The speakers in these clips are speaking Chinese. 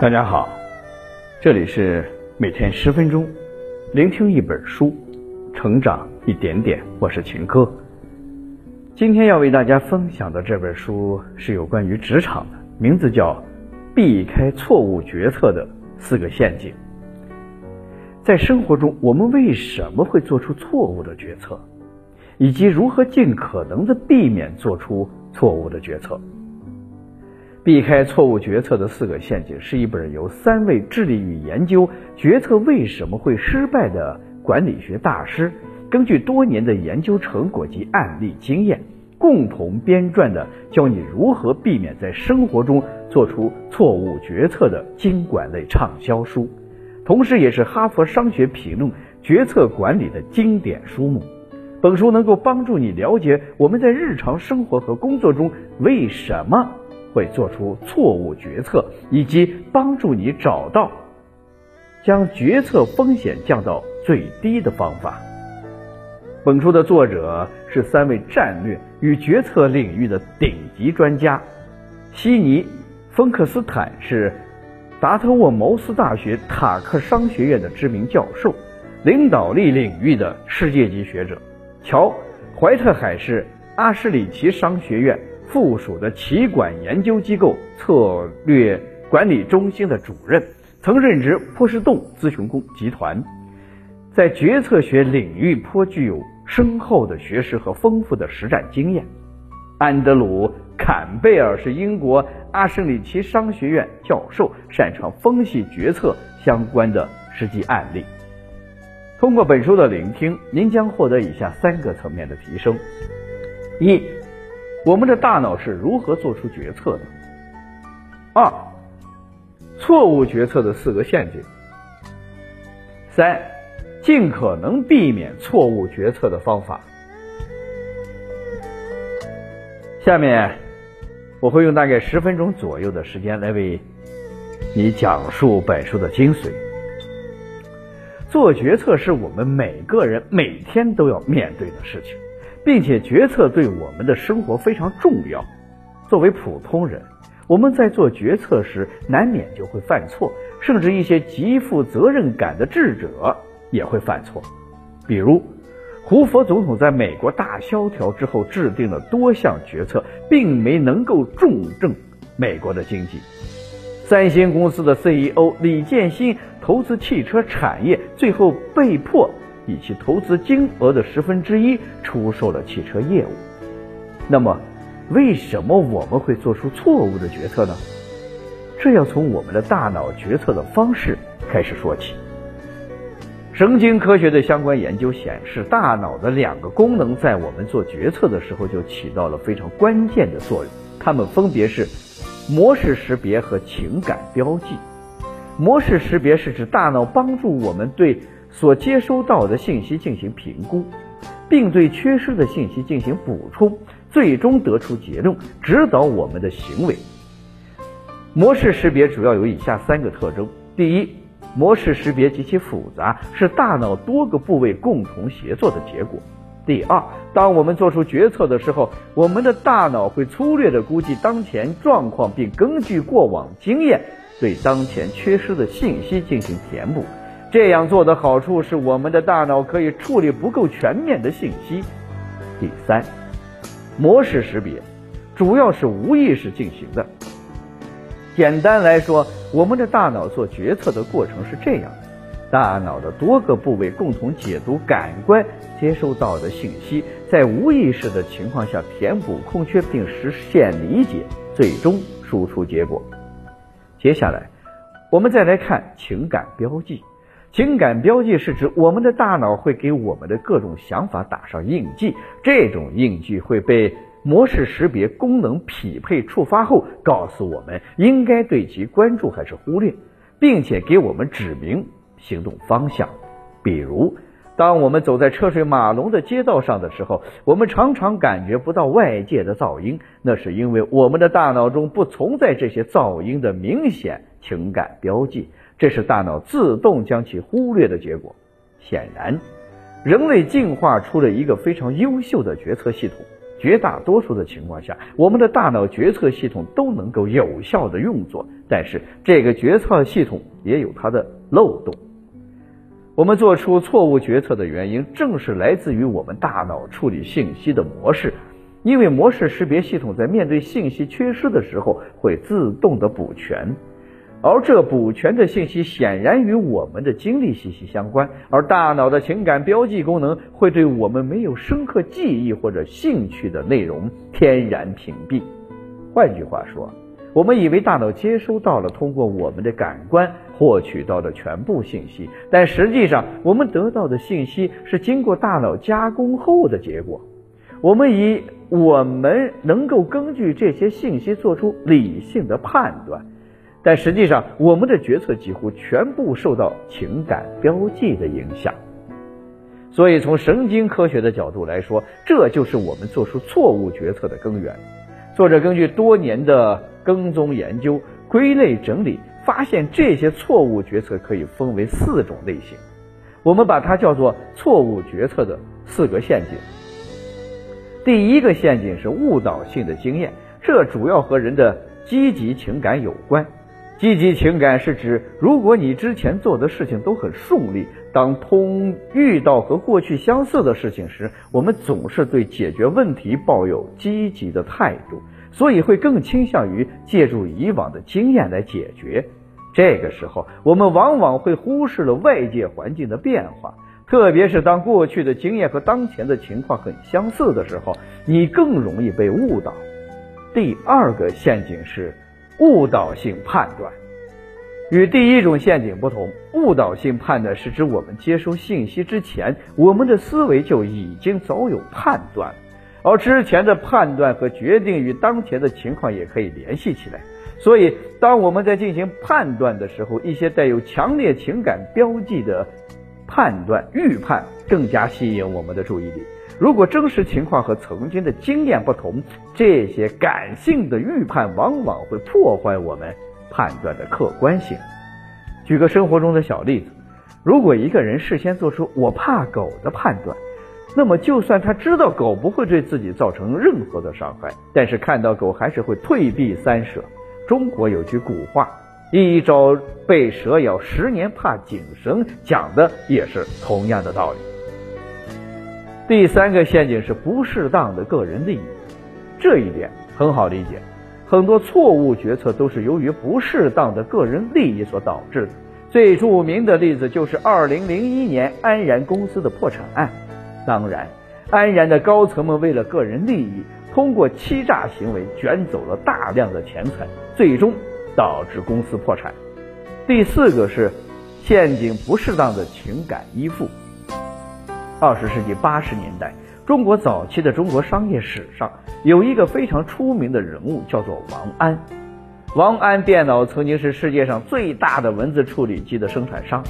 大家好，这里是每天十分钟，聆听一本书，成长一点点。我是秦科。今天要为大家分享的这本书是有关于职场的，名字叫《避开错误决策的四个陷阱》。在生活中，我们为什么会做出错误的决策，以及如何尽可能的避免做出错误的决策？避开错误决策的四个陷阱是一本由三位致力于研究决策为什么会失败的管理学大师，根据多年的研究成果及案例经验，共同编撰的教你如何避免在生活中做出错误决策的经管类畅销书，同时也是哈佛商学评论决策管理的经典书目。本书能够帮助你了解我们在日常生活和工作中为什么。会做出错误决策，以及帮助你找到将决策风险降到最低的方法。本书的作者是三位战略与决策领域的顶级专家：悉尼·芬克斯坦是达特沃茅斯大学塔克商学院的知名教授，领导力领域的世界级学者；乔·怀特海是阿什里奇商学院。附属的企管研究机构策略管理中心的主任，曾任职波士顿咨询公集团，在决策学领域颇具有深厚的学识和丰富的实战经验。安德鲁·坎贝尔是英国阿什里奇商学院教授，擅长分析决策相关的实际案例。通过本书的聆听，您将获得以下三个层面的提升：一。我们的大脑是如何做出决策的？二、错误决策的四个陷阱。三、尽可能避免错误决策的方法。下面我会用大概十分钟左右的时间来为你讲述本书的精髓。做决策是我们每个人每天都要面对的事情。并且决策对我们的生活非常重要。作为普通人，我们在做决策时难免就会犯错，甚至一些极负责任感的智者也会犯错。比如，胡佛总统在美国大萧条之后制定了多项决策，并没能够重振美国的经济。三星公司的 CEO 李建新投资汽车产业，最后被迫。以其投资金额的十分之一出售了汽车业务。那么，为什么我们会做出错误的决策呢？这要从我们的大脑决策的方式开始说起。神经科学的相关研究显示，大脑的两个功能在我们做决策的时候就起到了非常关键的作用。它们分别是模式识别和情感标记。模式识别是指大脑帮助我们对所接收到的信息进行评估，并对缺失的信息进行补充，最终得出结论，指导我们的行为。模式识别主要有以下三个特征：第一，模式识别极其复杂，是大脑多个部位共同协作的结果；第二，当我们做出决策的时候，我们的大脑会粗略地估计当前状况，并根据过往经验对当前缺失的信息进行填补。这样做的好处是，我们的大脑可以处理不够全面的信息。第三，模式识别主要是无意识进行的。简单来说，我们的大脑做决策的过程是这样的：大脑的多个部位共同解读感官接收到的信息，在无意识的情况下填补空缺并实现理解，最终输出结果。接下来，我们再来看情感标记。情感标记是指我们的大脑会给我们的各种想法打上印记，这种印记会被模式识别功能匹配触发后，告诉我们应该对其关注还是忽略，并且给我们指明行动方向。比如，当我们走在车水马龙的街道上的时候，我们常常感觉不到外界的噪音，那是因为我们的大脑中不存在这些噪音的明显情感标记。这是大脑自动将其忽略的结果。显然，人类进化出了一个非常优秀的决策系统，绝大多数的情况下，我们的大脑决策系统都能够有效的运作，但是这个决策系统也有它的漏洞。我们做出错误决策的原因，正是来自于我们大脑处理信息的模式，因为模式识别系统在面对信息缺失的时候，会自动的补全。而这补全的信息显然与我们的经历息息相关，而大脑的情感标记功能会对我们没有深刻记忆或者兴趣的内容天然屏蔽。换句话说，我们以为大脑接收到了通过我们的感官获取到的全部信息，但实际上我们得到的信息是经过大脑加工后的结果。我们以我们能够根据这些信息做出理性的判断。但实际上，我们的决策几乎全部受到情感标记的影响。所以，从神经科学的角度来说，这就是我们做出错误决策的根源。作者根据多年的跟踪研究、归类整理，发现这些错误决策可以分为四种类型。我们把它叫做错误决策的四个陷阱。第一个陷阱是误导性的经验，这主要和人的积极情感有关。积极情感是指，如果你之前做的事情都很顺利，当通遇到和过去相似的事情时，我们总是对解决问题抱有积极的态度，所以会更倾向于借助以往的经验来解决。这个时候，我们往往会忽视了外界环境的变化，特别是当过去的经验和当前的情况很相似的时候，你更容易被误导。第二个陷阱是。误导性判断与第一种陷阱不同，误导性判断是指我们接收信息之前，我们的思维就已经早有判断，而之前的判断和决定与当前的情况也可以联系起来。所以，当我们在进行判断的时候，一些带有强烈情感标记的判断预判更加吸引我们的注意力。如果真实情况和曾经的经验不同，这些感性的预判往往会破坏我们判断的客观性。举个生活中的小例子，如果一个人事先做出“我怕狗”的判断，那么就算他知道狗不会对自己造成任何的伤害，但是看到狗还是会退避三舍。中国有句古话：“一朝被蛇咬，十年怕井绳”，讲的也是同样的道理。第三个陷阱是不适当的个人利益，这一点很好理解。很多错误决策都是由于不适当的个人利益所导致的。最著名的例子就是2001年安然公司的破产案。当然，安然的高层们为了个人利益，通过欺诈行为卷走了大量的钱财，最终导致公司破产。第四个是陷阱不适当的情感依附。二十世纪八十年代，中国早期的中国商业史上有一个非常出名的人物，叫做王安。王安电脑曾经是世界上最大的文字处理机的生产商。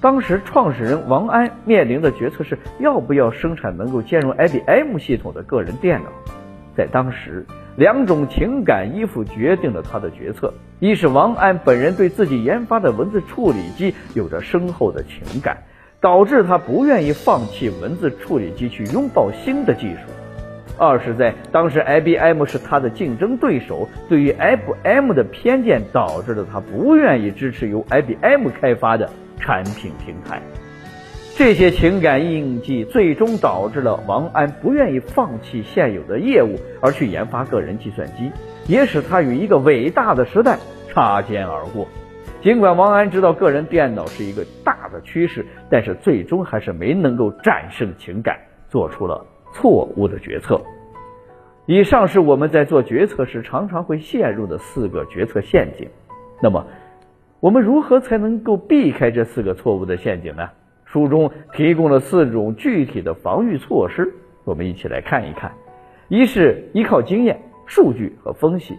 当时创始人王安面临的决策是要不要生产能够兼容 IBM 系统的个人电脑。在当时，两种情感依附决定了他的决策：一是王安本人对自己研发的文字处理机有着深厚的情感。导致他不愿意放弃文字处理机去拥抱新的技术。二是，在当时 IBM 是他的竞争对手，对于 IBM 的偏见导致了他不愿意支持由 IBM 开发的产品平台。这些情感印记最终导致了王安不愿意放弃现有的业务，而去研发个人计算机，也使他与一个伟大的时代擦肩而过。尽管王安知道个人电脑是一个大的趋势，但是最终还是没能够战胜情感，做出了错误的决策。以上是我们在做决策时常常会陷入的四个决策陷阱。那么，我们如何才能够避开这四个错误的陷阱呢？书中提供了四种具体的防御措施，我们一起来看一看。一是依靠经验、数据和分析。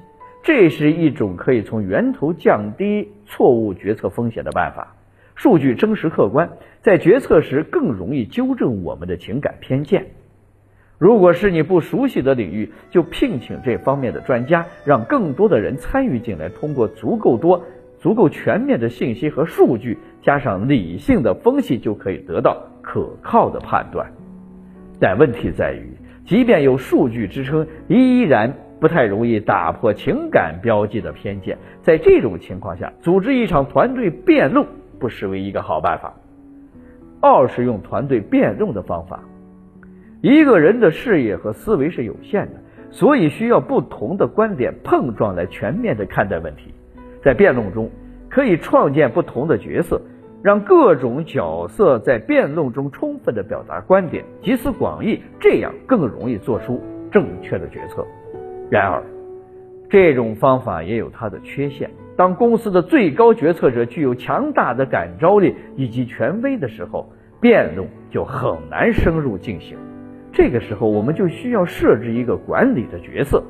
这是一种可以从源头降低错误决策风险的办法。数据真实客观，在决策时更容易纠正我们的情感偏见。如果是你不熟悉的领域，就聘请这方面的专家，让更多的人参与进来，通过足够多、足够全面的信息和数据，加上理性的分析，就可以得到可靠的判断。但问题在于。即便有数据支撑，依然不太容易打破情感标记的偏见。在这种情况下，组织一场团队辩论不失为一个好办法。二是用团队辩论的方法。一个人的视野和思维是有限的，所以需要不同的观点碰撞来全面的看待问题。在辩论中，可以创建不同的角色。让各种角色在辩论中充分的表达观点，集思广益，这样更容易做出正确的决策。然而，这种方法也有它的缺陷。当公司的最高决策者具有强大的感召力以及权威的时候，辩论就很难深入进行。这个时候，我们就需要设置一个管理的角色。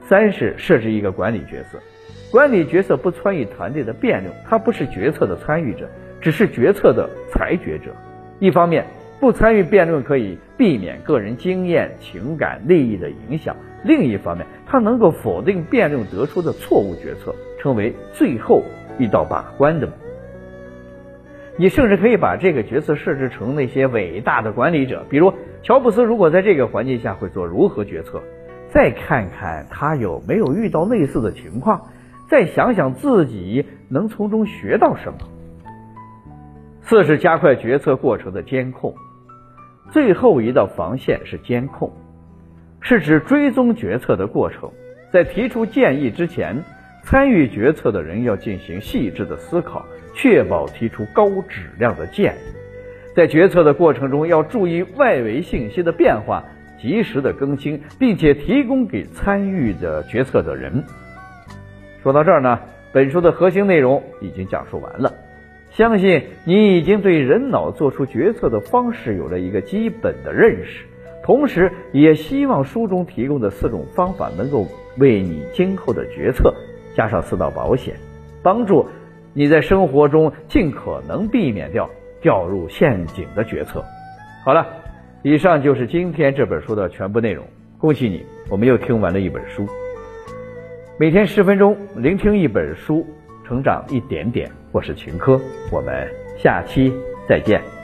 三是设置一个管理角色。管理角色不参与团队的辩论，他不是决策的参与者，只是决策的裁决者。一方面，不参与辩论可以避免个人经验、情感、利益的影响；另一方面，他能够否定辩论得出的错误决策，成为最后一道把关的。你甚至可以把这个角色设置成那些伟大的管理者，比如乔布斯，如果在这个环境下会做如何决策？再看看他有没有遇到类似的情况。再想想自己能从中学到什么。四是加快决策过程的监控。最后一道防线是监控，是指追踪决策的过程。在提出建议之前，参与决策的人要进行细致的思考，确保提出高质量的建议。在决策的过程中，要注意外围信息的变化，及时的更新，并且提供给参与的决策的人。说到这儿呢，本书的核心内容已经讲述完了，相信你已经对人脑做出决策的方式有了一个基本的认识，同时也希望书中提供的四种方法能够为你今后的决策加上四道保险，帮助你在生活中尽可能避免掉掉入陷阱的决策。好了，以上就是今天这本书的全部内容，恭喜你，我们又听完了一本书。每天十分钟，聆听一本书，成长一点点。我是秦科，我们下期再见。